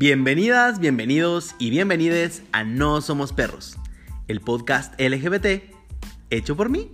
Bienvenidas, bienvenidos y bienvenides a No Somos Perros, el podcast LGBT hecho por mí.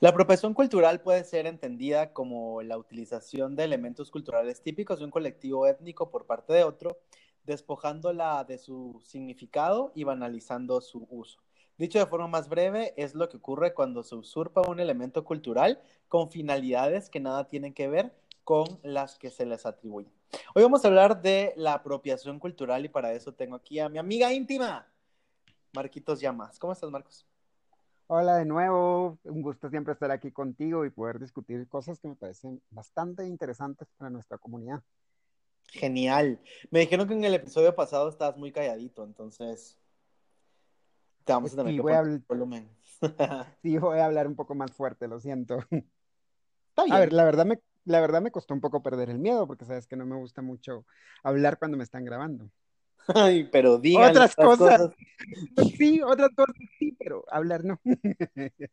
La apropiación cultural puede ser entendida como la utilización de elementos culturales típicos de un colectivo étnico por parte de otro, despojándola de su significado y banalizando su uso. Dicho de forma más breve, es lo que ocurre cuando se usurpa un elemento cultural con finalidades que nada tienen que ver con las que se les atribuye. Hoy vamos a hablar de la apropiación cultural y para eso tengo aquí a mi amiga íntima, Marquitos Llamas. ¿Cómo estás, Marcos? Hola de nuevo, un gusto siempre estar aquí contigo y poder discutir cosas que me parecen bastante interesantes para nuestra comunidad. Genial. Me dijeron que en el episodio pasado estabas muy calladito, entonces te vamos a tener Sí, que voy a poner volumen. Sí, voy a hablar un poco más fuerte, lo siento. Está bien. A ver, la verdad me, la verdad me costó un poco perder el miedo porque sabes que no me gusta mucho hablar cuando me están grabando. Ay, pero digan Otras cosas. Sí, otras cosas sí, pero hablar no.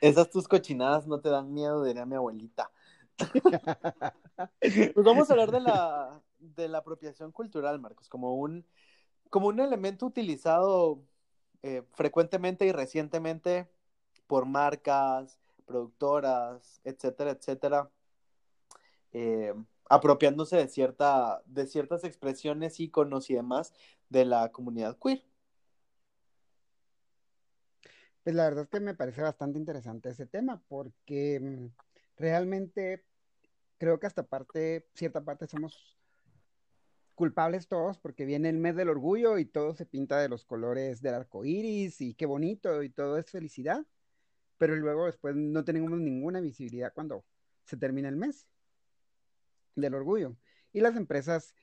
Esas tus cochinadas no te dan miedo, diría mi abuelita. Pues vamos a hablar de la, de la apropiación cultural, Marcos, como un, como un elemento utilizado eh, frecuentemente y recientemente por marcas, productoras, etcétera, etcétera, eh, apropiándose de, cierta, de ciertas expresiones, íconos y demás de la comunidad queer. Pues la verdad es que me parece bastante interesante ese tema porque mm, realmente creo que hasta parte, cierta parte somos culpables todos porque viene el mes del orgullo y todo se pinta de los colores del arco iris y qué bonito y todo es felicidad, pero luego después no tenemos ninguna visibilidad cuando se termina el mes del orgullo. Y las empresas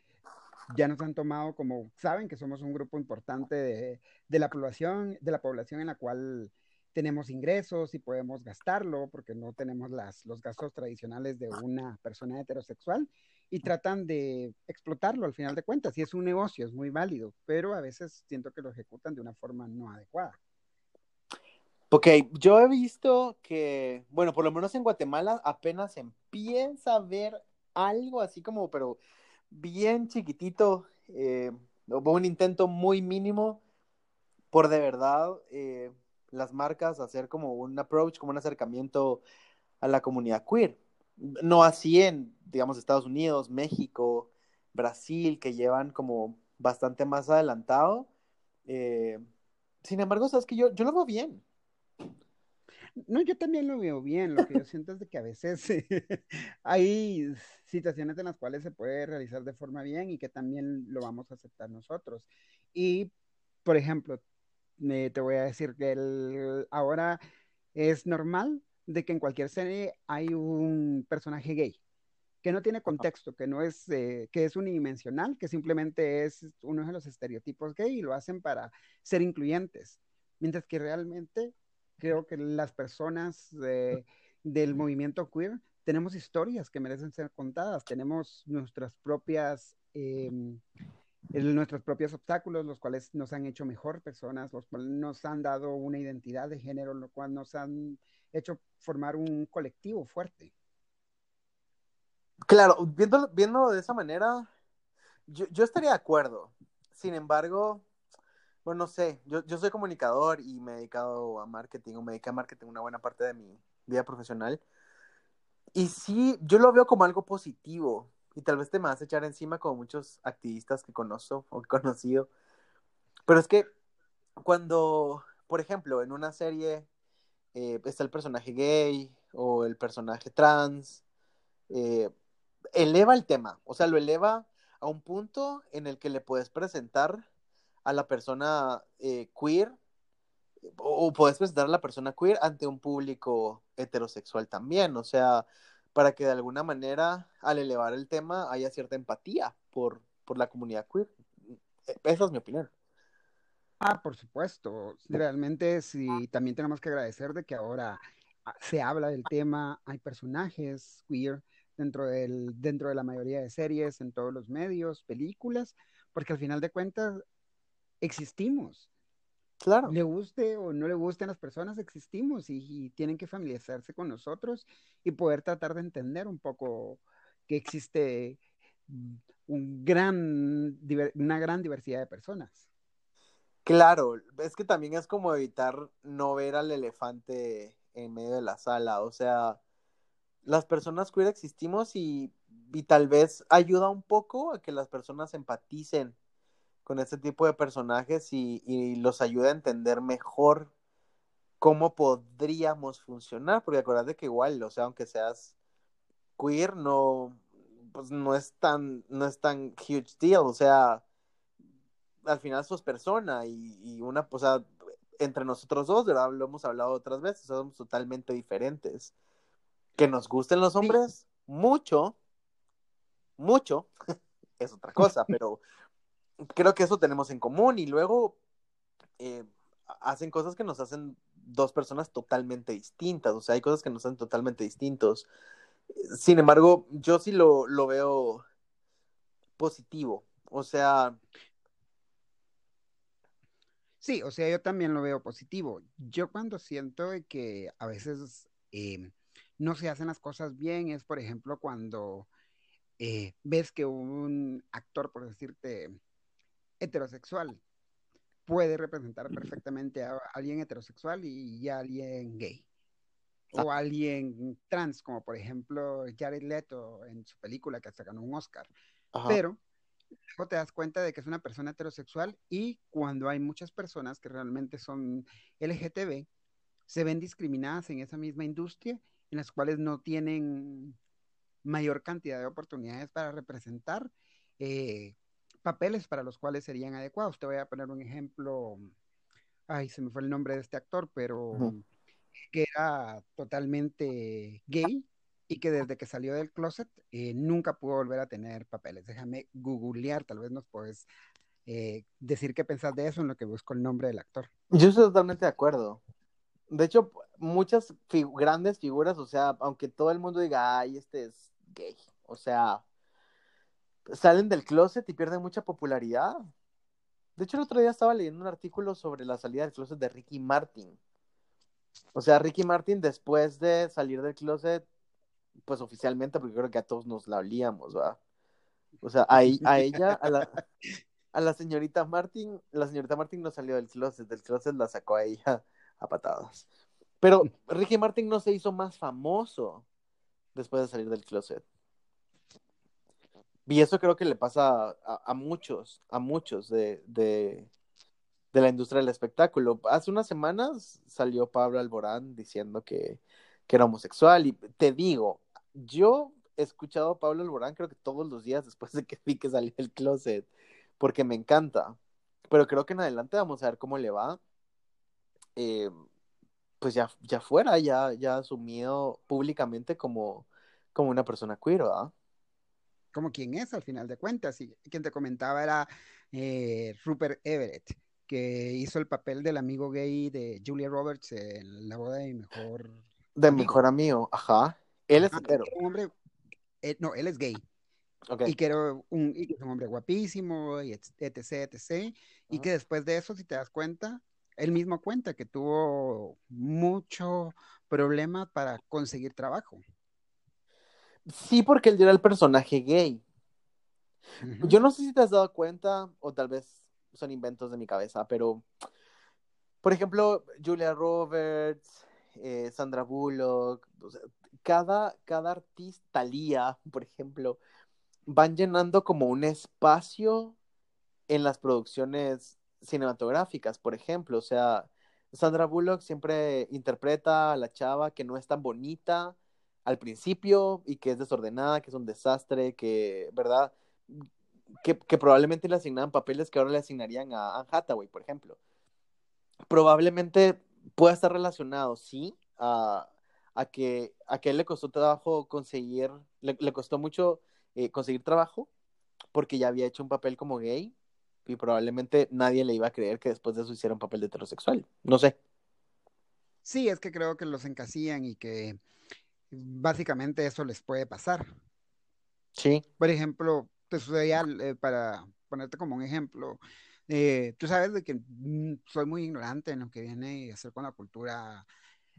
ya nos han tomado como, saben que somos un grupo importante de, de la población, de la población en la cual tenemos ingresos y podemos gastarlo porque no tenemos las, los gastos tradicionales de una persona heterosexual y tratan de explotarlo al final de cuentas. Y es un negocio, es muy válido, pero a veces siento que lo ejecutan de una forma no adecuada. Ok, yo he visto que, bueno, por lo menos en Guatemala apenas empieza a ver algo así como, pero bien chiquitito, eh, un intento muy mínimo por de verdad eh, las marcas hacer como un approach, como un acercamiento a la comunidad queer. No así en, digamos, Estados Unidos, México, Brasil, que llevan como bastante más adelantado. Eh, sin embargo, sabes que yo, yo lo veo bien. No, yo también lo veo bien. Lo que yo siento es de que a veces hay situaciones en las cuales se puede realizar de forma bien y que también lo vamos a aceptar nosotros. Y, por ejemplo, eh, te voy a decir que el- ahora es normal de que en cualquier serie hay un personaje gay que no tiene contexto, que no es, eh, que es unidimensional, que simplemente es uno de los estereotipos gay y lo hacen para ser incluyentes. Mientras que realmente creo que las personas eh, del movimiento queer tenemos historias que merecen ser contadas, tenemos nuestras propias, eh, el- nuestros propios obstáculos, los cuales nos han hecho mejor personas, los cuales nos han dado una identidad de género, lo cual nos han hecho formar un colectivo fuerte. Claro, viéndolo, viéndolo de esa manera, yo, yo estaría de acuerdo. Sin embargo, bueno, no sé, yo, yo soy comunicador y me he dedicado a marketing, o me dediqué a marketing una buena parte de mi vida profesional. Y sí, yo lo veo como algo positivo. Y tal vez te me vas a echar encima como muchos activistas que conozco o que conocido. Pero es que cuando, por ejemplo, en una serie eh, está el personaje gay o el personaje trans, eh, eleva el tema, o sea, lo eleva a un punto en el que le puedes presentar a la persona eh, queer o, o puedes presentar a la persona queer ante un público heterosexual también, o sea, para que de alguna manera al elevar el tema haya cierta empatía por, por la comunidad queer. Esa es mi opinión. Ah, por supuesto. Realmente sí, también tenemos que agradecer de que ahora ah, se habla del tema, hay personajes queer dentro del, dentro de la mayoría de series, en todos los medios, películas, porque al final de cuentas existimos. Claro. Le guste o no le gusten las personas, existimos y, y tienen que familiarizarse con nosotros y poder tratar de entender un poco que existe un gran, una gran diversidad de personas. Claro, es que también es como evitar no ver al elefante en medio de la sala, o sea, las personas queer existimos y, y tal vez ayuda un poco a que las personas empaticen con este tipo de personajes y, y los ayude a entender mejor cómo podríamos funcionar, porque acuérdate que igual, o sea, aunque seas queer, no, pues no es tan, no es tan huge deal, o sea, al final sos persona y, y una, o sea, entre nosotros dos, ¿verdad? Lo hemos hablado otras veces, somos totalmente diferentes. Que nos gusten los hombres, sí. mucho, mucho, es otra cosa, pero creo que eso tenemos en común y luego eh, hacen cosas que nos hacen dos personas totalmente distintas, o sea, hay cosas que nos hacen totalmente distintos. Sin embargo, yo sí lo, lo veo positivo, o sea... Sí, o sea, yo también lo veo positivo. Yo cuando siento que a veces eh, no se hacen las cosas bien es, por ejemplo, cuando eh, ves que un actor, por decirte, heterosexual puede representar perfectamente a alguien heterosexual y a alguien gay. O a alguien trans, como por ejemplo Jared Leto en su película que hasta ganó un Oscar. Ajá. Pero luego te das cuenta de que es una persona heterosexual y cuando hay muchas personas que realmente son LGTB, se ven discriminadas en esa misma industria, en las cuales no tienen mayor cantidad de oportunidades para representar eh, papeles para los cuales serían adecuados. Te voy a poner un ejemplo, ay, se me fue el nombre de este actor, pero uh -huh. que era totalmente gay y que desde que salió del closet eh, nunca pudo volver a tener papeles. Déjame googlear, tal vez nos puedes eh, decir qué pensás de eso en lo que busco el nombre del actor. Yo estoy totalmente de acuerdo. De hecho, muchas grandes figuras, o sea, aunque todo el mundo diga, ay, este es gay, o sea, salen del closet y pierden mucha popularidad. De hecho, el otro día estaba leyendo un artículo sobre la salida del closet de Ricky Martin. O sea, Ricky Martin, después de salir del closet, pues oficialmente, porque creo que a todos nos la olíamos, ¿verdad? O sea, a, a ella, a la, a la señorita Martin, la señorita Martin no salió del closet, del closet la sacó a ella a patadas. Pero Ricky Martin no se hizo más famoso después de salir del closet. Y eso creo que le pasa a, muchos, a muchos de, de, de, la industria del espectáculo. Hace unas semanas salió Pablo Alborán diciendo que, que, era homosexual. Y te digo, yo he escuchado a Pablo Alborán creo que todos los días después de que vi que salió del closet, porque me encanta. Pero creo que en adelante vamos a ver cómo le va. Eh, pues ya, ya fuera, ya, ya asumido públicamente como, como una persona queer, ¿verdad? Como quien es al final de cuentas. Y quien te comentaba era eh, Rupert Everett, que hizo el papel del amigo gay de Julia Roberts en la boda de mi mejor. De amigo. mejor amigo, ajá. Él es hetero. Un hombre, eh, no, él es gay. Okay. Y que era un, y que es un hombre guapísimo, y etc, etc. Y que después de eso, si te das cuenta, él mismo cuenta que tuvo mucho problema para conseguir trabajo. Sí, porque él era el personaje gay. Uh -huh. Yo no sé si te has dado cuenta, o tal vez son inventos de mi cabeza, pero, por ejemplo, Julia Roberts, eh, Sandra Bullock, o sea, cada, cada artista, Talía, por ejemplo, van llenando como un espacio en las producciones cinematográficas, por ejemplo, o sea, Sandra Bullock siempre interpreta a la chava que no es tan bonita, al principio y que es desordenada, que es un desastre, que, ¿verdad? Que, probablemente le asignaban papeles que ahora le asignarían a Anne Hathaway, por ejemplo. Probablemente pueda estar relacionado, sí, a, a, que, a que él le costó trabajo conseguir, le, le costó mucho eh, conseguir trabajo, porque ya había hecho un papel como gay, y probablemente nadie le iba a creer que después de eso hiciera un papel de heterosexual. No sé. Sí, es que creo que los encasillan y que básicamente eso les puede pasar. Sí. Por ejemplo, te sucedía, eh, para ponerte como un ejemplo, Eh, tú sabes de que mm, soy muy ignorante en lo que viene a hacer con la cultura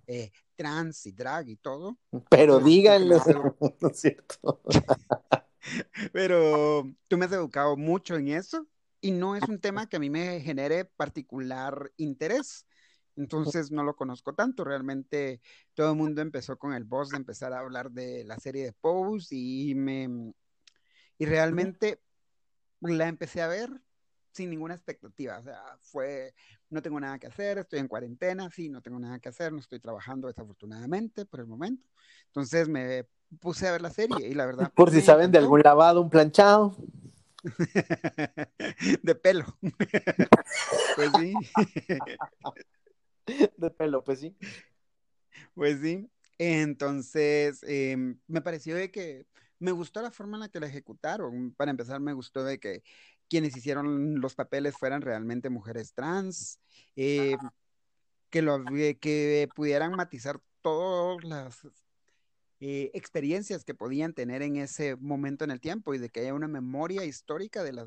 eh, trans y drag y todo. Pero díganlo, ¿no es cierto? Pero tú me has educado mucho en eso y no es un tema que a mí me genere particular interés. Entonces no lo conozco tanto. Realmente todo el mundo empezó con el boss de empezar a hablar de la serie de Pose y me y realmente la empecé a ver sin ninguna expectativa. O sea, fue, no tengo nada que hacer, estoy en cuarentena, sí, no tengo nada que hacer, no estoy trabajando desafortunadamente por el momento. Entonces me puse a ver la serie y la verdad. Por si saben de algún lavado, un planchado. de pelo. pues sí. de pelo, pues sí. Pues sí. Entonces, em, me pareció de que me gustó la forma en la que la ejecutaron. Para empezar, me gustó de que quienes hicieron los papeles fueran realmente mujeres trans, eh, que, lo, que pudieran matizar todas las eh, experiencias que podían tener en ese momento en el tiempo y de que haya una memoria histórica de, la,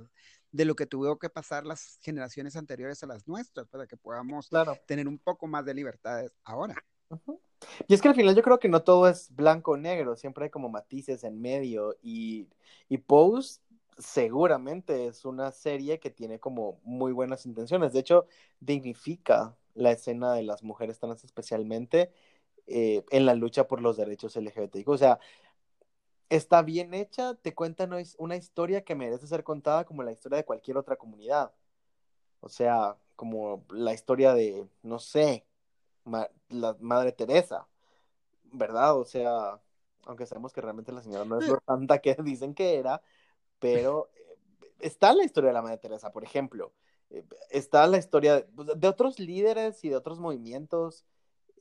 de lo que tuvieron que pasar las generaciones anteriores a las nuestras para que podamos tener un poco más de libertades ahora. Y es que al final yo creo que no todo es blanco o negro, siempre hay como matices en medio y, y Pose seguramente es una serie que tiene como muy buenas intenciones. De hecho, dignifica la escena de las mujeres trans especialmente eh, en la lucha por los derechos LGBTIQ. O sea, está bien hecha, te cuenta una historia que merece ser contada como la historia de cualquier otra comunidad. O sea, como la historia de, no sé, la Madre Teresa, ¿verdad? O sea, aunque sabemos que realmente la señora no es lo santa que dicen que era, pero eh, está la historia de la Madre Teresa, por ejemplo. Eh, está la historia pues, de, otros líderes y de otros movimientos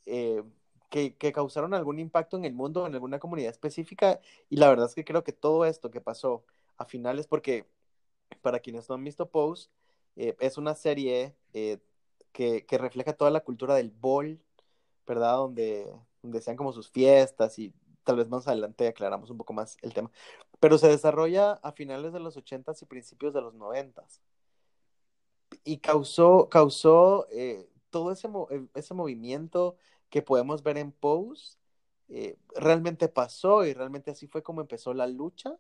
eh, que, que, causaron algún impacto en el mundo, en alguna comunidad específica. Y la verdad es que creo que todo esto que pasó a finales, porque para quienes no han visto Pose, es una serie que, que, refleja toda la cultura del bol, ¿verdad? Donde, donde sean como sus fiestas y tal vez más adelante aclaramos un poco más el tema, pero se desarrolla a finales de los 80s y principios de los 90s. Y causó, causó eh, todo ese, eh, ese movimiento que podemos ver en Pose, eh, realmente pasó y realmente así fue como empezó la lucha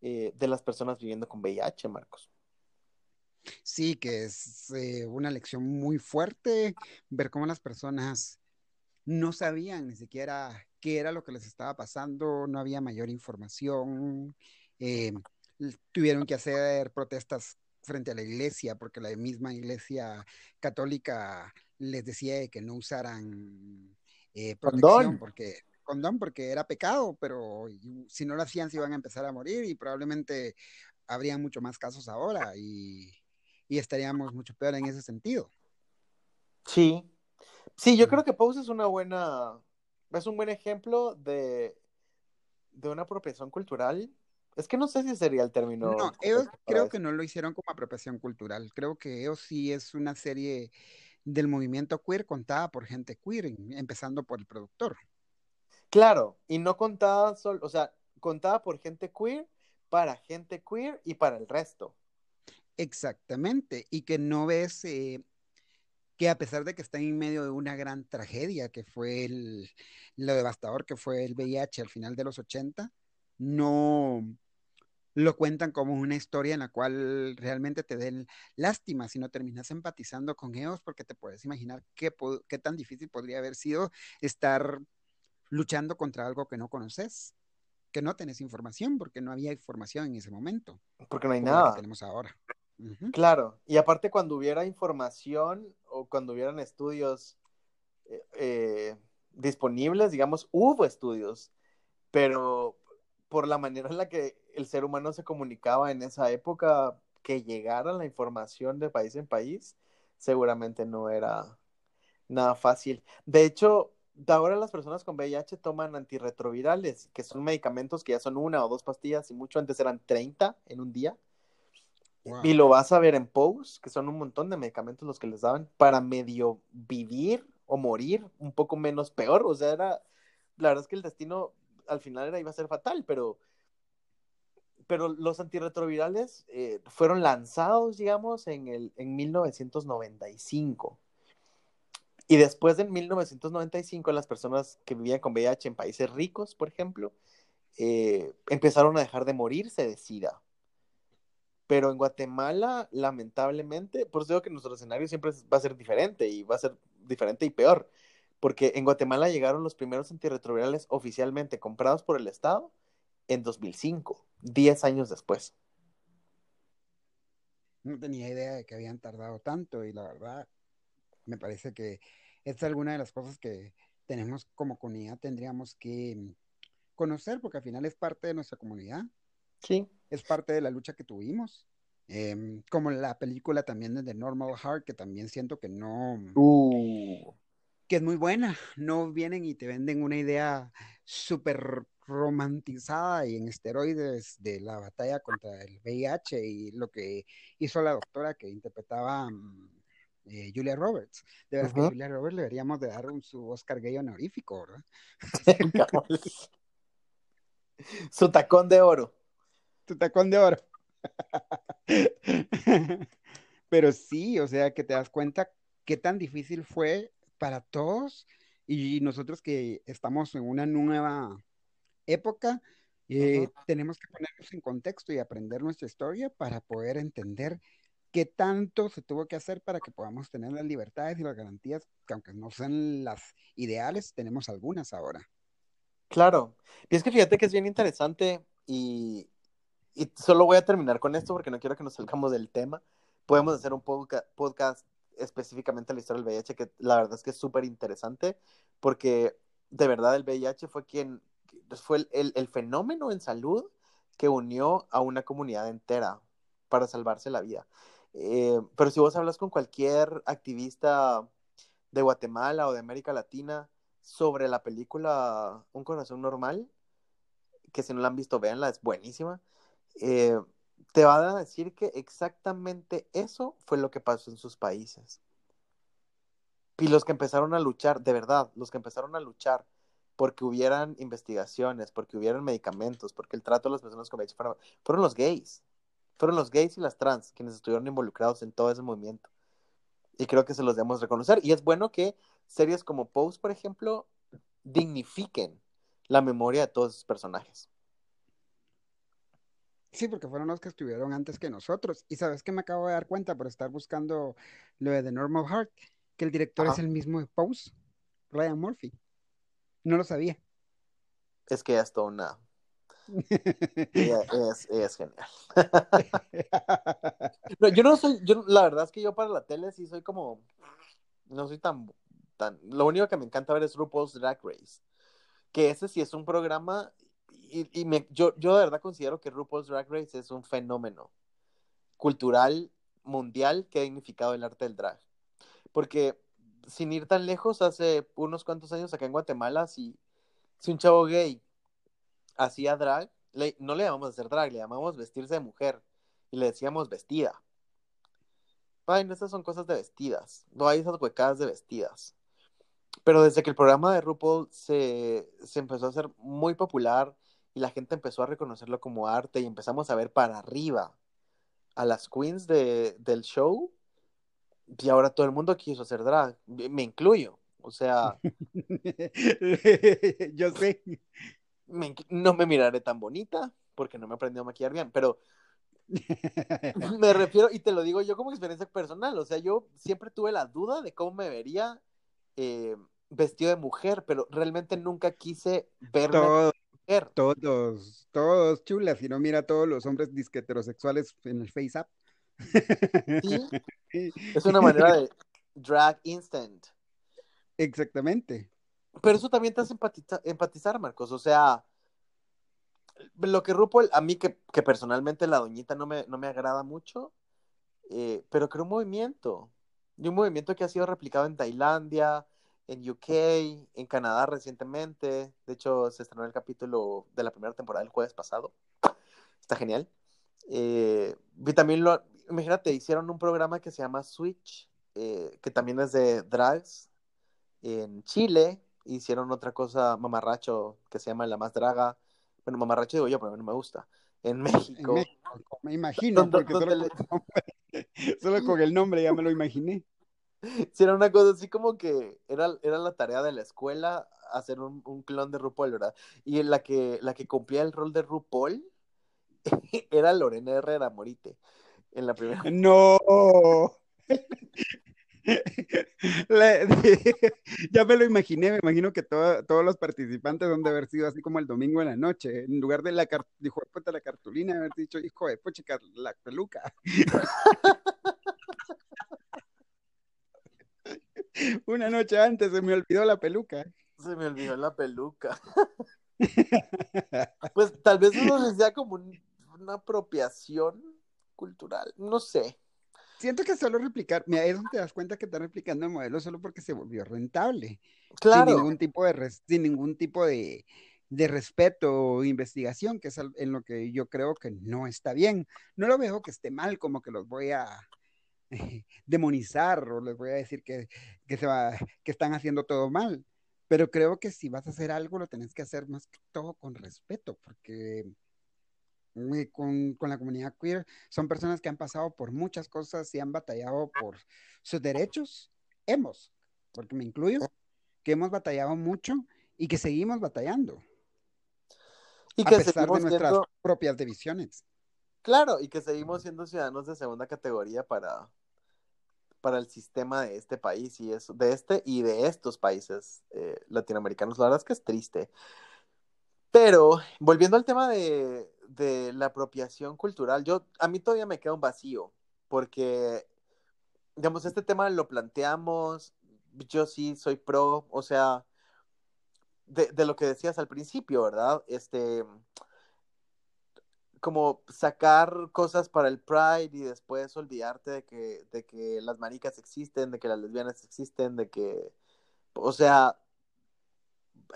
de las personas viviendo con VIH, Marcos. Sí, que es una lección muy fuerte ver cómo las personas no sabían ni siquiera qué era lo que les estaba pasando, no había mayor información, eh, tuvieron que hacer protestas frente a la iglesia porque la misma iglesia católica les decía que no usaran eh, protección porque condón porque era pecado, pero si no lo hacían se iban a empezar a morir y probablemente habría mucho más casos ahora y, y estaríamos mucho peor en ese sentido. Sí, sí, yo creo que Pose es una buena es un buen ejemplo de, de una apropiación cultural. Es que no sé si sería el término. No, ellos creo que no lo hicieron como apropiación cultural. Creo que ellos sí es una serie del movimiento queer contada por gente queer, empezando por el productor. Claro, y no contada solo, o sea, contada por gente queer, para gente queer y para el resto. Exactamente, y que no ves eh, que a pesar de que está en medio de una gran tragedia que fue el, lo devastador que fue el VIH al final de los 80, no lo cuentan como una historia en la cual realmente te den lástima, sino terminas empatizando con ellos porque te puedes imaginar qué, qué tan difícil podría haber sido estar luchando contra algo que no conoces, que no tenés información, porque no había información en ese momento. Porque no hay nada. Que tenemos ahora. Claro, y aparte cuando hubiera información o cuando hubieran estudios eh, eh, disponibles, digamos, hubo estudios, pero por la manera en la que el ser humano se comunicaba en esa época, que llegara la información de país en país, seguramente no era nada fácil. De hecho, ahora las personas con VIH toman antirretrovirales, que son medicamentos que ya son una o dos pastillas y mucho antes eran 30 en un día. Y lo vas a ver en Pose, que son un montón de medicamentos los que les daban para medio vivir o morir un poco menos peor. O sea, era, la verdad es que el destino al final era, iba a ser fatal, pero, pero los antirretrovirales eh, fueron lanzados, digamos, en, el, en 1995. Y después de 1995, las personas que vivían con VIH en países ricos, por ejemplo, eh, empezaron a dejar de morirse de SIDA. Pero en Guatemala, lamentablemente, por eso digo que nuestro escenario siempre va a ser diferente y va a ser diferente y peor, porque en Guatemala llegaron los primeros antirretrovirales oficialmente comprados por el Estado en 2005, 10 años después. No tenía idea de que habían tardado tanto y la verdad me parece que esta es alguna de las cosas que tenemos como comunidad, tendríamos que conocer, porque al final es parte de nuestra comunidad. Sí es parte de la lucha que tuvimos. Em, como la película también de The Normal Heart, que también siento que no. Uh. Que es muy buena. No vienen y te venden una idea súper romantizada y en esteroides de la batalla contra el VIH y lo que hizo la doctora que interpretaba mm, eh, Julia Roberts. De verdad que a Julia Roberts le deberíamos de dar un, su Oscar gay honorífico, ¿verdad? su tacón de oro tu tacón de oro. Pero sí, o sea, que te das cuenta qué tan difícil fue para todos y nosotros que estamos en una nueva época, eh, tenemos que ponernos en contexto y aprender nuestra historia para poder entender qué tanto se tuvo que hacer para que podamos tener las libertades y las garantías, que aunque no sean las ideales, tenemos algunas ahora. Claro, y es que fíjate que es bien interesante y, y solo voy a terminar con esto porque no quiero que nos salgamos del tema. Podemos hacer un podcast específicamente la historia del VIH, que la verdad es que es súper interesante, porque de verdad el VIH fue quien, fue el, el, fenómeno en salud que unió a una comunidad entera para salvarse la vida. Eh, pero si vos hablas con cualquier activista de Guatemala o de América Latina sobre la película Un corazón normal, que si no la han visto, véanla, es buenísima. Eh, te va a decir que exactamente eso fue lo que pasó en sus países. Y los que empezaron a luchar, de verdad, los que empezaron a luchar porque hubieran investigaciones, porque hubieran medicamentos, porque el trato de las personas con VIH fueron los gays. Fueron los gays y las trans quienes estuvieron involucrados en todo ese movimiento. Y creo que se los debemos reconocer. Y es bueno que series como Pose, por ejemplo, dignifiquen la memoria de todos esos personajes. Sí, porque fueron los que estuvieron antes que nosotros. Y sabes que me acabo de dar cuenta por estar buscando lo de The Normal Heart, que el director es el mismo de Pose, Ryan Murphy. No lo sabía. Es que es toda una. es, es, genial. yo no soy, yo la verdad es que yo para la tele sí soy como, no soy tan, tan, lo único que me encanta ver es RuPaul's Drag Race, que ese sí es un programa y, me, yo, de verdad considero que RuPaul's Drag Race es un fenómeno cultural mundial que ha dignificado el arte del drag. Porque sin ir tan lejos, hace unos cuantos años acá en Guatemala, si, un chavo gay hacía drag, no le llamamos hacer drag, le llamamos vestirse de mujer y le decíamos vestida. Ay, estas son cosas de vestidas, no hay esas huecadas de vestidas. Pero desde que el programa de RuPaul se, se empezó a hacer muy popular, y la gente empezó a reconocerlo como arte y empezamos a ver para arriba a las queens de, del show y ahora todo el mundo quiso hacer drag, me incluyo, o sea... Yo sé. no me miraré tan bonita porque no me aprendí a maquillar bien, pero me refiero, y te lo digo yo como experiencia personal, o sea, yo siempre tuve la duda de cómo me vería eh, vestido de mujer, pero realmente nunca quise verme todos, todos chulas, y no mira a todos los hombres disque heterosexuales en el face up. Sí, es una manera de drag instant. Exactamente. Pero eso también te hace empatizar, Marcos. O sea, lo que RuPaul, a mí que, personalmente la doñita no me, no me agrada mucho, eh, pero creo un movimiento. Y un movimiento que ha sido replicado en Tailandia, en UK, en Canadá recientemente. De hecho, se estrenó el capítulo de la primera temporada el jueves pasado. Está genial. Eh, y también lo, imagínate, hicieron un programa que se llama Switch, eh, que también es de drags en Chile. Hicieron otra cosa, mamarracho, que se llama La Más Draga. Bueno, mamarracho digo yo, pero a mí no me gusta. en México. En México, me imagino, porque solo, con el nombre, solo con el nombre ya me lo imaginé. Sí, era una cosa así como que era, era la tarea de la escuela hacer un, un clon de RuPaul, ¿verdad? Y la que, la que cumplía el rol de RuPaul era Lorena Herrera Morite en la primera. No. La- ya me lo imaginé, me imagino que todo- todos los participantes han de haber sido así como el domingo en la noche, en lugar de la, car- hijo de puta, la cartulina, haber dicho, hijo de puchica, la peluca. Una noche antes se me olvidó la peluca. Se me olvidó la peluca. Pues tal vez uno les sea como un- una apropiación cultural, no sé. Siento que solo replicar, mira, es donde te das cuenta que están replicando el modelo solo porque se volvió rentable. sin Claro, ningún tipo de res- sin ningún tipo de, de respeto o investigación, que es en lo que yo creo que no está bien. No lo veo que esté mal, como que los voy a eh, demonizar o les voy a decir que, que, se va, que están haciendo todo mal. Pero creo que si vas a hacer algo, lo tenés que hacer más que todo con respeto, porque con, con la comunidad queer son personas que han pasado por muchas cosas y han batallado por sus derechos. Hemos, porque me incluyo, que hemos batallado mucho y que seguimos batallando, y a que pesar de nuestras siendo, propias divisiones. claro, y que seguimos siendo ciudadanos de segunda categoría para, para el sistema de este país y eso, de este y de estos países eh, latinoamericanos. La verdad es que es triste. Pero volviendo al tema de, de la apropiación cultural, yo a mí todavía me queda un vacío, porque, digamos, este tema lo planteamos, yo sí soy pro, o sea, de, de lo que decías al principio, ¿verdad? Este, como sacar cosas para el Pride y después olvidarte de que, de que las maricas existen, de que las lesbianas existen, de que, o sea,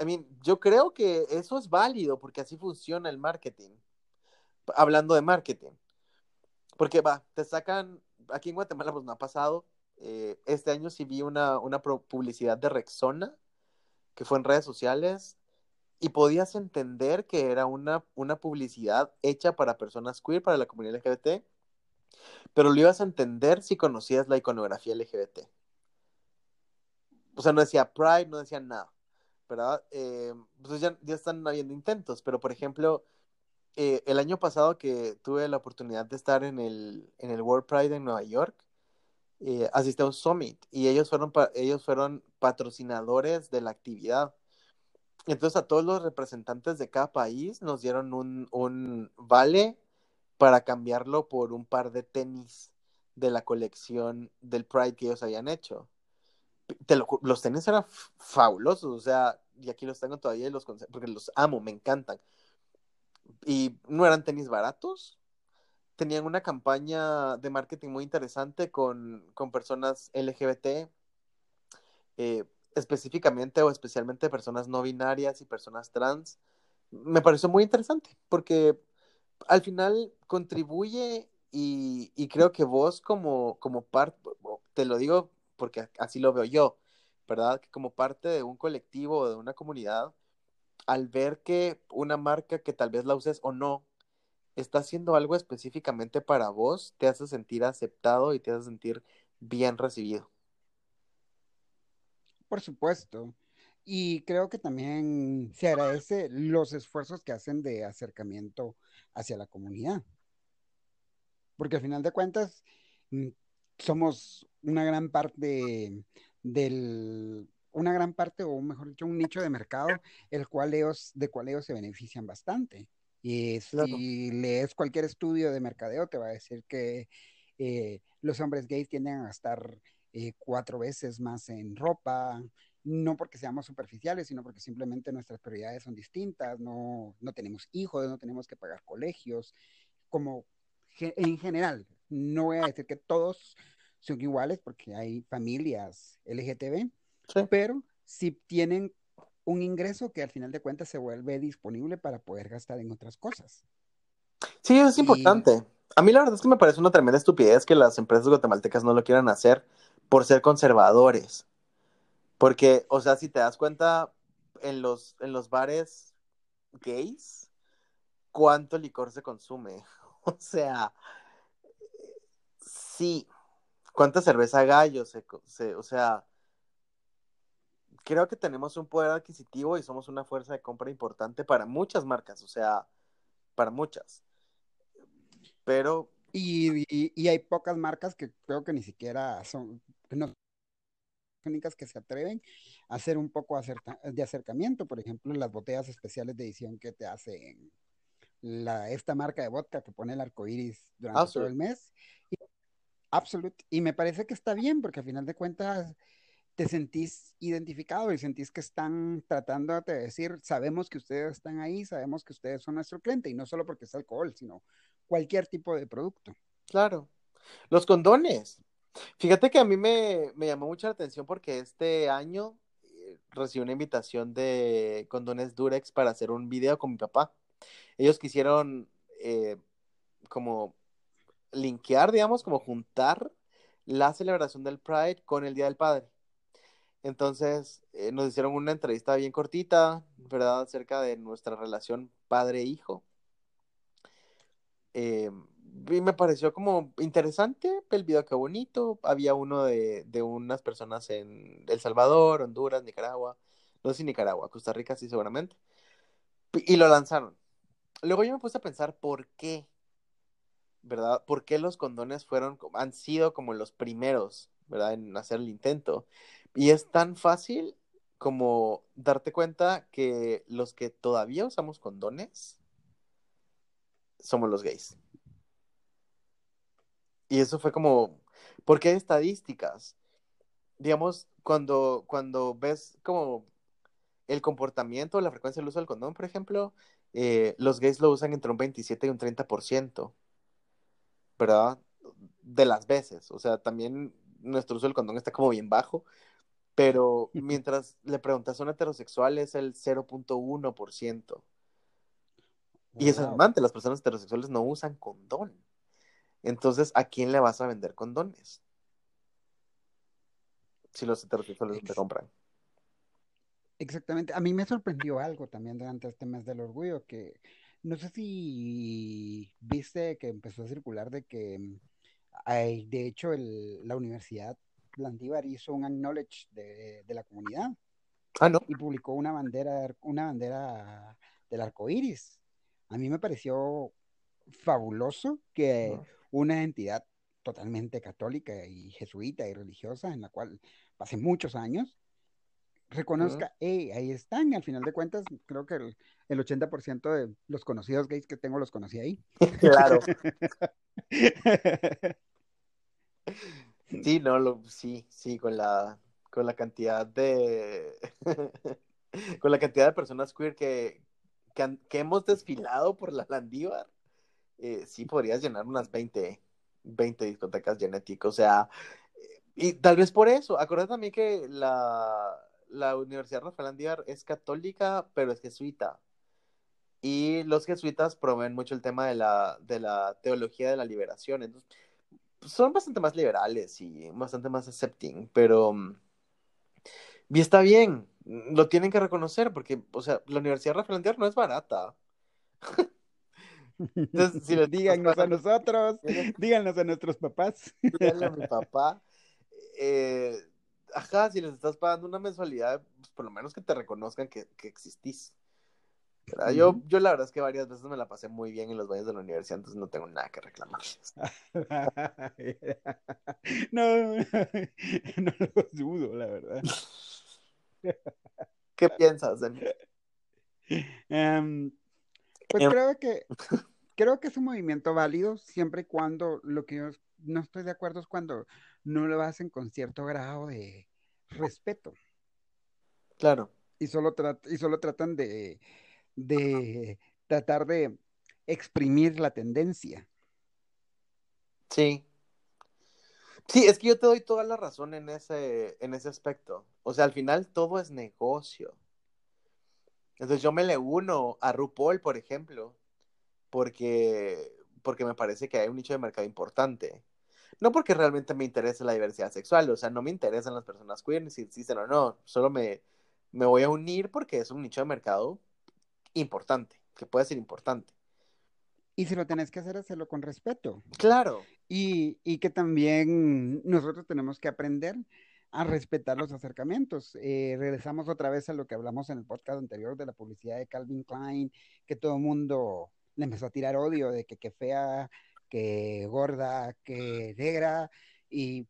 I mean, yo creo que eso es válido porque así funciona el marketing. Hablando de marketing. Porque va, te sacan, aquí en Guatemala pues no ha pasado. eh, este año sí vi una, una publicidad de Rexona que fue en redes sociales y podías entender que era una, una publicidad hecha para personas queer, para la comunidad LGBT, pero lo ibas a entender si conocías la iconografía LGBT. O sea, no decía Pride, no decía nada, ¿verdad? Eh, pues ya, ya están habiendo intentos, pero por ejemplo, eh, el año pasado que tuve la oportunidad de estar en el, en el World Pride en Nueva York, eh, asistí a un summit y ellos fueron, ellos fueron patrocinadores de la actividad. Entonces a todos los representantes de cada país nos dieron un, un vale para cambiarlo por un par de tenis de la colección del Pride que ellos habían hecho. Los tenis eran fabulosos, o sea, y aquí los tengo todavía y los porque los amo, me encantan. Y no eran tenis baratos, tenían una campaña de marketing muy interesante con, con personas LGBT, eh, específicamente o especialmente personas no binarias y personas trans. Me pareció muy interesante porque al final contribuye y, y creo que vos como, como parte, te lo digo porque así lo veo yo, ¿verdad? Que como parte de un colectivo o de una comunidad, al ver que una marca que tal vez la uses o no, está haciendo algo específicamente para vos, te hace sentir aceptado y te hace sentir bien recibido. Por supuesto. Y creo que también se agradece los esfuerzos que hacen de acercamiento hacia la comunidad. Porque al final de cuentas mm, somos una gran parte del, una gran parte, o mejor dicho, un nicho de mercado, el cual ellos, de cual ellos se benefician bastante. Y Claro. si lees cualquier estudio de mercadeo, te va a decir que eh, los hombres gays tienden a gastar eh, cuatro veces más en ropa, no porque seamos superficiales, sino porque simplemente nuestras prioridades son distintas, no, no tenemos hijos, no tenemos que pagar colegios, como ge- en general. No voy a decir que todos son iguales porque hay familias LGTB, Sí. pero si tienen un ingreso que al final de cuentas se vuelve disponible para poder gastar en otras cosas. Sí, es Y importante. A mí la verdad es que me parece una tremenda estupidez que las empresas guatemaltecas no lo quieran hacer por ser conservadores. Porque, o sea, si te das cuenta, en los, en los bares gays, cuánto licor se consume. O sea, sí, cuánta cerveza gallo se, se, o sea, creo que tenemos un poder adquisitivo y somos una fuerza de compra importante para muchas marcas, o sea, para muchas. Pero... Y, y, y hay pocas marcas que creo que ni siquiera son, no, únicas que se atreven a hacer un poco de acercamiento, por ejemplo, las botellas especiales de edición que te hacen la, esta marca de vodka que pone el arco iris durante Absolute. todo el mes. Y, Absolute. Y me parece que está bien, porque a final de cuentas te sentís identificado y sentís que están tratando de decir, sabemos que ustedes están ahí, sabemos que ustedes son nuestro cliente, y no solo porque es alcohol, sino cualquier tipo de producto. Claro. Los condones. Fíjate que a mí me, me llamó mucha la atención porque este año eh, recibí una invitación de Condones Durex para hacer un video con mi papá. Ellos quisieron eh, como linkear, digamos, como juntar la celebración del Pride con el Día del Padre. Entonces eh, nos hicieron una entrevista bien cortita, ¿verdad? Acerca de nuestra relación padre-hijo. Eh, y me pareció como interesante, el video qué bonito. Había uno de, de, unas personas en El Salvador, Honduras, Nicaragua, no sé si Nicaragua, Costa Rica sí seguramente. Y lo lanzaron. Luego yo me puse a pensar por qué, ¿verdad? ¿Por qué los condones fueron, han sido como los primeros, ¿verdad? En hacer el intento. Y es tan fácil como darte cuenta que los que todavía usamos condones somos los gays. Y eso fue como, ¿por qué estadísticas? Digamos, cuando, cuando ves como el comportamiento, la frecuencia del uso del condón, por ejemplo, eh, los gays lo usan entre un 27 y un 30%, ¿verdad? De las veces. O sea, también nuestro uso del condón está como bien bajo, pero mientras le preguntas a un heterosexual es el 0.1%. Y es alarmante, las personas heterosexuales no usan condón. Entonces, ¿a quién le vas a vender condones? Si los heterosexuales no te compran. Exactamente. A mí me sorprendió algo también durante este mes del orgullo, que no sé si viste que empezó a circular de que mm, hay, de hecho, el, la Universidad Landívar hizo un acknowledge de, de, la comunidad. Ah, no. Y publicó una bandera, una bandera del arco iris. A mí me pareció fabuloso que una entidad totalmente católica y jesuita y religiosa, en la cual pasé muchos años, reconozca, hey, ahí están, al final de cuentas, creo que el, el 80% de los conocidos gays que tengo los conocí ahí. Claro. sí, no, lo, sí, sí, con la, con la cantidad de, con la cantidad de personas queer que, que, que hemos desfilado por la Landívar eh, sí podrías llenar unas 20, 20 discotecas genéticas. O sea, y tal vez por eso. Acuérdate también que la, la Universidad Rafael Andívar es católica, pero es jesuita. Y los jesuitas promueven mucho el tema de la, de la teología de la liberación. Entonces, son bastante más liberales y bastante más accepting, pero... Y está bien, lo tienen que reconocer porque, o sea, la Universidad Rafael no es barata. Entonces, si díganos a nosotros, díganos a nuestros papás. Díganle a mi papá. Eh, ajá, si les estás pagando una mensualidad, pues por lo menos que te reconozcan que, que existís. Yo, yo la verdad es que varias veces me la pasé muy bien en los baños de la universidad, entonces no tengo nada que reclamar. no, no lo dudo, la verdad. ¿Qué piensas de mí? Um, pues em, creo que creo que es un movimiento válido siempre y cuando lo que yo no estoy de acuerdo es cuando no lo hacen con cierto grado de respeto. Claro. Y solo, y solo tratan de, de tratar de exprimir la tendencia. Sí. Sí, es que yo te doy toda la razón en ese, en ese aspecto. O sea, al final todo es negocio. Entonces yo me le uno a RuPaul, por ejemplo, porque, porque me parece que hay un nicho de mercado importante. No porque realmente me interese la diversidad sexual, o sea, no me interesan las personas queer, si existen o no, solo me, me voy a unir porque es un nicho de mercado importante, que puede ser importante. Y si lo tenés que hacer, hacerlo con respeto. Claro. Y, y que también nosotros tenemos que aprender a respetar los acercamientos. Eh, regresamos otra vez a lo que hablamos en el podcast anterior de la publicidad de Calvin Klein, que todo el mundo le empezó a tirar odio de que, que fea, que gorda, que negra, y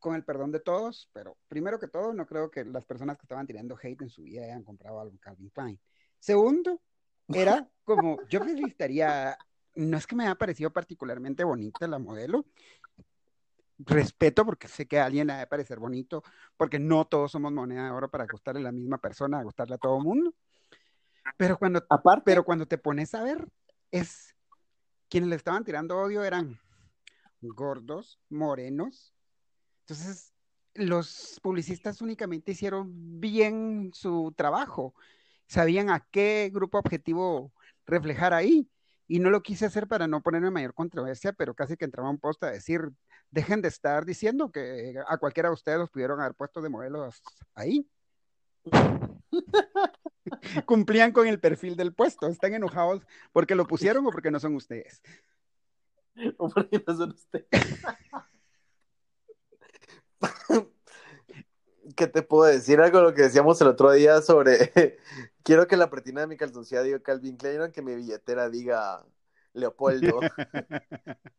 con el perdón de todos, pero primero que todo, no creo que las personas que estaban tirando hate en su vida hayan comprado algo Calvin Klein. Segundo, era como, yo felicitaría, no es que me haya parecido particularmente bonita la modelo, respeto porque sé que a alguien le ha de parecer bonito, porque no todos somos moneda de oro para gustarle a la misma persona, a gustarle a todo el mundo. Pero cuando, Aparte, pero cuando te pones a ver, es quienes le estaban tirando odio eran gordos, morenos. Entonces, los publicistas únicamente hicieron bien su trabajo. Sabían a qué grupo objetivo reflejar ahí. Y no lo quise hacer para no ponerme mayor controversia, pero casi que entraba un post a decir, dejen de estar diciendo que a cualquiera de ustedes los pudieron haber puesto de modelos ahí. Cumplían con el perfil del puesto. Están enojados porque lo pusieron o porque no son ustedes. o porque no son ustedes. ¿Qué te puedo decir? Algo lo que decíamos el otro día sobre quiero que la pretina de mi calzoncilla diga Calvin Klein, aunque mi billetera diga Leopoldo.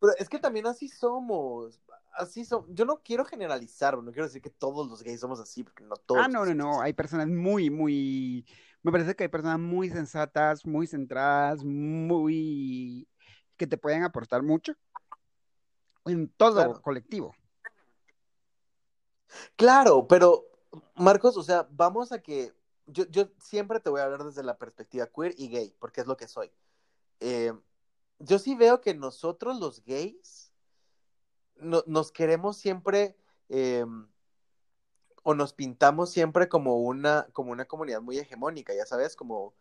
Pero es que también así somos. Así son. Yo no quiero generalizar, no quiero decir que todos los gays somos así, porque no todos. Ah, no, no, no. Hay personas muy, muy. Me parece que hay personas muy sensatas, muy centradas, muy. que te pueden aportar mucho en todo Claro. colectivo. Claro, pero Marcos, o sea, vamos a que yo, yo siempre te voy a hablar desde la perspectiva queer y gay, porque es lo que soy. Eh, yo sí veo que nosotros los gays no- nos queremos siempre eh, o nos pintamos siempre como una, como una comunidad muy hegemónica, ya sabes, como,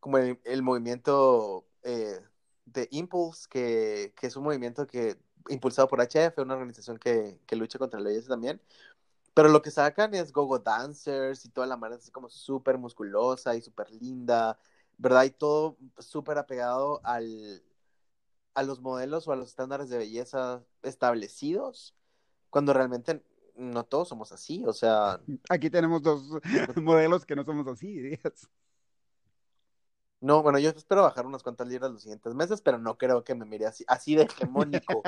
como el, movimiento eh, de Impulse, que, que es un movimiento que impulsado por HF, una organización que, que lucha contra VIH también. Pero lo que sacan es gogo dancers y toda la manera así como súper musculosa y súper linda, ¿verdad? Y todo súper apegado al, a los modelos o a los estándares de belleza establecidos, cuando realmente no todos somos así, o sea, Aquí tenemos dos modelos que no somos así, dirías. no, bueno, yo espero bajar unas cuantas libras los siguientes meses, pero no creo que me mire así, así de hegemónico.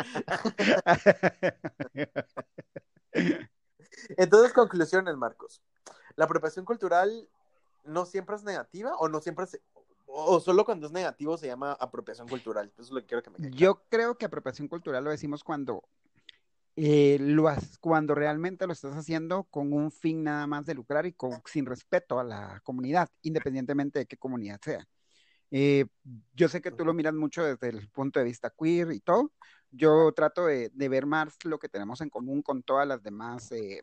Entonces, conclusiones, Marcos. La apropiación cultural no siempre es negativa o no siempre se, o solo cuando es negativo se llama apropiación cultural. Eso es lo que quiero que me quede. Yo creo que apropiación cultural lo decimos cuando, eh, lo has- cuando realmente lo estás haciendo con un fin nada más de lucrar y con, sin respeto a la comunidad, independientemente de qué comunidad sea. Eh, yo sé que tú lo miras mucho desde el punto de vista queer y todo. Yo trato de, de ver más lo que tenemos en común con todas las demás, eh,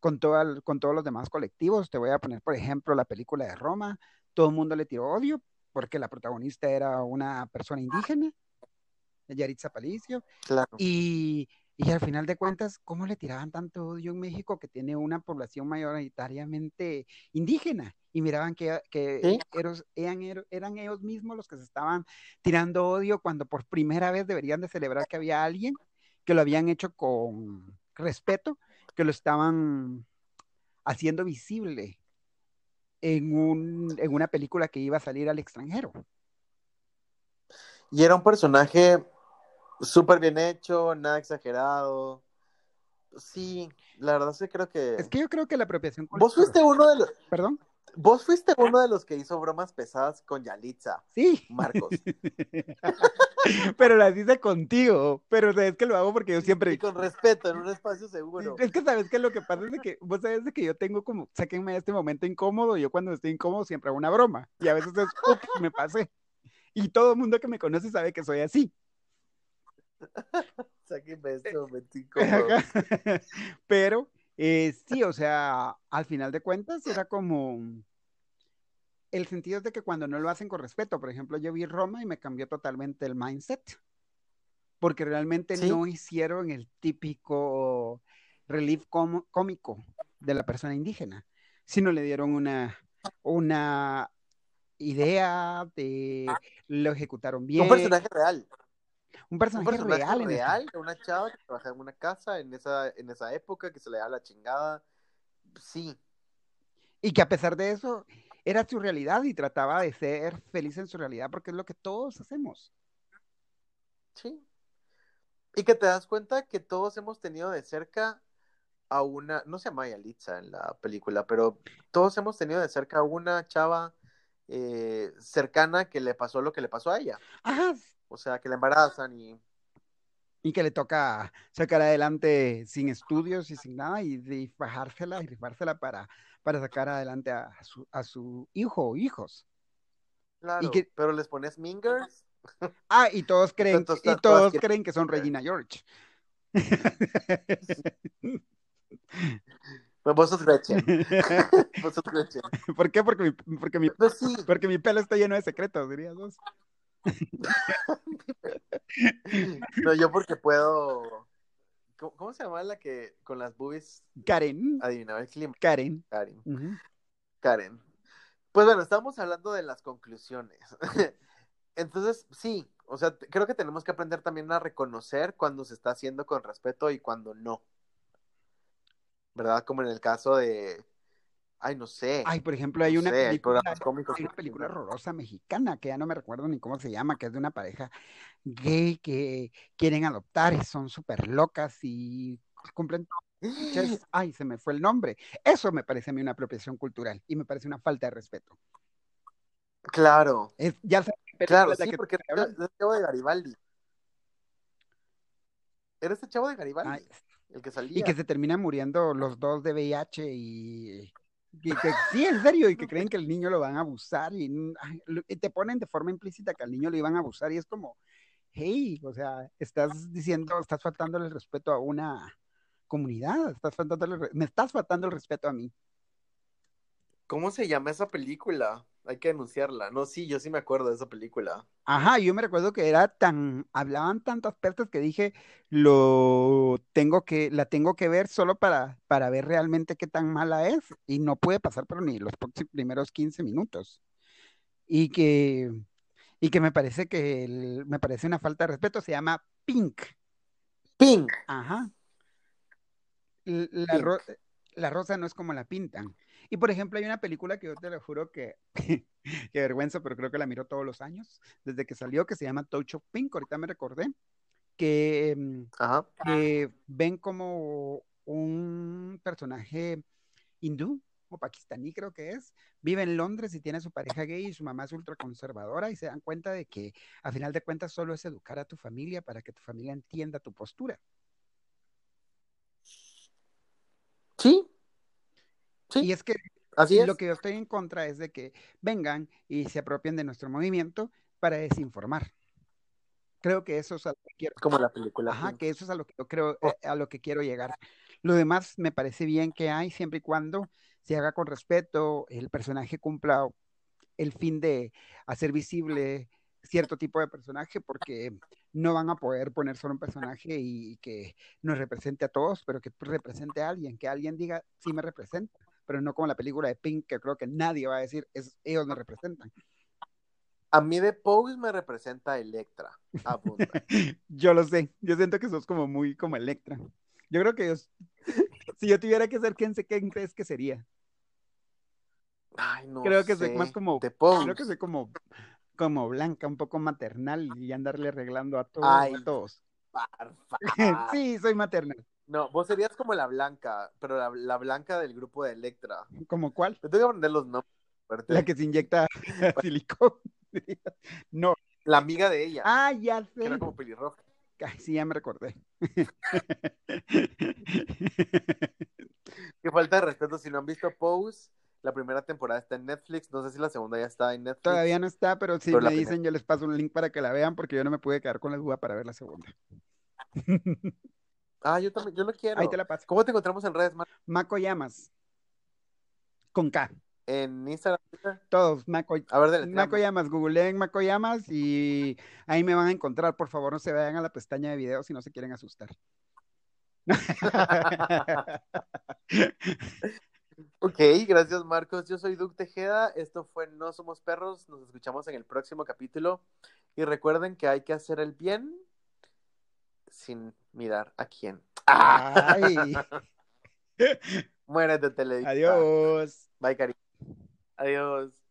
con, toda- con todos los demás colectivos. Te voy a poner, por ejemplo, la película de Roma. Todo el mundo le tiró odio porque la protagonista era una persona indígena, Yaritza Aparicio. Claro. Y, y al final de cuentas, ¿cómo le tiraban tanto odio en México que tiene una población mayoritariamente indígena? Y miraban que, que Sí. eros- eran, eran ellos mismos los que se estaban tirando odio cuando por primera vez deberían de celebrar que había alguien que lo habían hecho con respeto, que lo estaban haciendo visible en, un, en una película que iba a salir al extranjero. Y era un personaje súper bien hecho, nada exagerado. Sí, la verdad sí creo que... Es que yo creo que la apropiación Vos fuiste uno de los... Perdón. Vos fuiste uno de los que hizo bromas pesadas con Yalitza, Sí. Marcos. pero las hice contigo. Pero sabes que lo hago porque yo siempre. Y con respeto, en un espacio seguro. Es que sabes que lo que pasa es de que vos sabes de que yo tengo como, sáquenme de este momento incómodo. Yo cuando estoy incómodo siempre hago una broma. Y a veces es, ups, me pasé. Y todo el mundo que me conoce sabe que soy así. Sáquenme momento incómodo. Pero eh, sí, o sea, al final de cuentas era como. El sentido de que cuando no lo hacen con respeto, por ejemplo, yo vi Roma y me cambió totalmente el mindset, porque realmente Sí. no hicieron el típico relief cómico de la persona indígena, sino le dieron una, una idea, de, lo ejecutaron bien. Un personaje real. Un personaje, Un personaje real. real, una chava que trabajaba en una casa en esa, en esa época, que se le da la chingada. Sí, Y que a pesar de eso, era su realidad y trataba de ser feliz en su realidad porque es lo que todos hacemos. sí. Y que te das cuenta que todos hemos tenido de cerca a una, no se llama Yalitza en la película, pero todos hemos tenido de cerca a una chava eh, cercana que le pasó lo que le pasó a ella. Ajá. O sea, que la embarazan y Y que le toca sacar adelante sin estudios y sin nada y, bajársela y rifársela para, para sacar adelante a su, a su hijo o hijos. claro, que- pero les pones mingers. Ah, y todos creen, Entonces, y todos quieren- creen que son Regina George. Pues vos sos Gretchen. Vos sos Gretchen. ¿Por qué? Porque mi, porque, mi, Pues sí, porque mi pelo está lleno de secretos, dirías vos. no, yo porque puedo. ¿Cómo, cómo se llama la que con las boobies Karen, adivinaba el clima? Karen. Karen. Karen. Pues bueno, estamos hablando de las conclusiones. Entonces, sí, o sea, creo que tenemos que aprender también a reconocer cuando se está haciendo con respeto y cuando no. ¿Verdad? Como en el caso de. Ay, no sé. Ay, por ejemplo, hay no una sé, película, hay una película horrorosa mexicana que ya no me recuerdo ni cómo se llama, que es de una pareja gay que quieren adoptar y son súper locas y cumplenChes- ay, se me fue el nombre. Eso me parece a mí una apropiación cultural y me parece una falta de respeto. Claro, Es, ya película claro, sí, que porque era el chavo de Garibaldi. Era este chavo de Garibaldi, Ay, el que y salía. que se terminan muriendo los dos de VIH y, que sí, en serio, y que creen que el niño lo van a abusar y, lo- y te ponen de forma implícita que al niño lo iban a abusar y es como, hey, o sea, estás diciendo, estás faltándole el respeto a una comunidad, estás faltándole, me estás faltando el respeto a mí. ¿Cómo se llama esa película? Hay que denunciarla. No, sí, yo sí me acuerdo de esa película. Ajá, yo me recuerdo que era tan, hablaban tantas pertas que dije, lo tengo que, la tengo que ver solo para, para ver realmente qué tan mala es, y no puede pasar por ni los primeros 15 minutos. Y que, y que me parece que el- me parece una falta de respeto, se llama Pink. Pink. Ajá. L- La, Pink. ro- la rosa no es como la pintan. Y por ejemplo, hay una película que yo te lo juro que, que vergüenza, pero creo que la miro todos los años, desde que salió, que se llama Touch of Pink, ahorita me recordé, que, mm, Ajá. que ven como un personaje hindú o pakistaní creo que es, vive en Londres y tiene a su pareja gay y su mamá es ultraconservadora y se dan cuenta de que a final de cuentas solo es educar a tu familia para que tu familia entienda tu postura. Sí. Sí, Y es que así es. lo que yo estoy en contra es de que vengan y se apropien de nuestro movimiento para desinformar. Creo que eso es a lo que quiero. Como la película. Ajá, que eso es a lo que yo creo, eh, a lo que quiero llegar. Lo demás me parece bien que hay siempre y cuando se haga con respeto, el personaje cumpla el fin de hacer visible cierto tipo de personaje, porque no van a poder poner solo un personaje y que nos represente a todos, pero que represente a alguien, que alguien diga, sí me representa, pero no como la película de Pink, que creo que nadie va a decir, es, ellos me representan. A mí de Pose me representa Electra. Yo lo sé, yo siento que sos como muy como Electra. Yo creo que yo, si yo tuviera que ser quién sé quién crees que sería. Ay, no Creo que soy más como, De Pose. creo que soy como, como blanca, un poco maternal y andarle arreglando a todos, Ay. a todos. Barfa. Sí, soy maternal. No, vos serías como la blanca, pero la, la blanca del grupo de Electra. ¿Como cuál? Te tengo que aprender los nombres. fuerte. La que se inyecta silicón. No. La amiga de ella, Ah, ya que sé. era como pelirroja. Ay, sí, ya me recordé. Qué falta de respeto. Si no han visto Pose, la primera temporada está en Netflix. No sé si la segunda ya está en Netflix. Todavía no está, pero si Pero me primera. dicen, yo les paso un link para que la vean, porque yo no me pude quedar con la duda para ver la segunda. Ah, yo también, yo lo quiero. Ahí te la paso. ¿Cómo te encontramos en redes, Maco? Maco Con K. En Instagram. Todos, Maco, a ver, Maco Llamas, googleen Maco Llamas y ahí me van a encontrar. Por favor, no se vayan a la pestaña de videos si no se quieren asustar. ok, gracias Marcos. Yo soy Duc Tejeda. Esto fue No Somos Perros. Nos escuchamos en el próximo capítulo. Y recuerden que hay que hacer el bien sin mirar a quién. ¡Ay! Muérete, Televisa. Adiós. Bye, cariño. Adiós.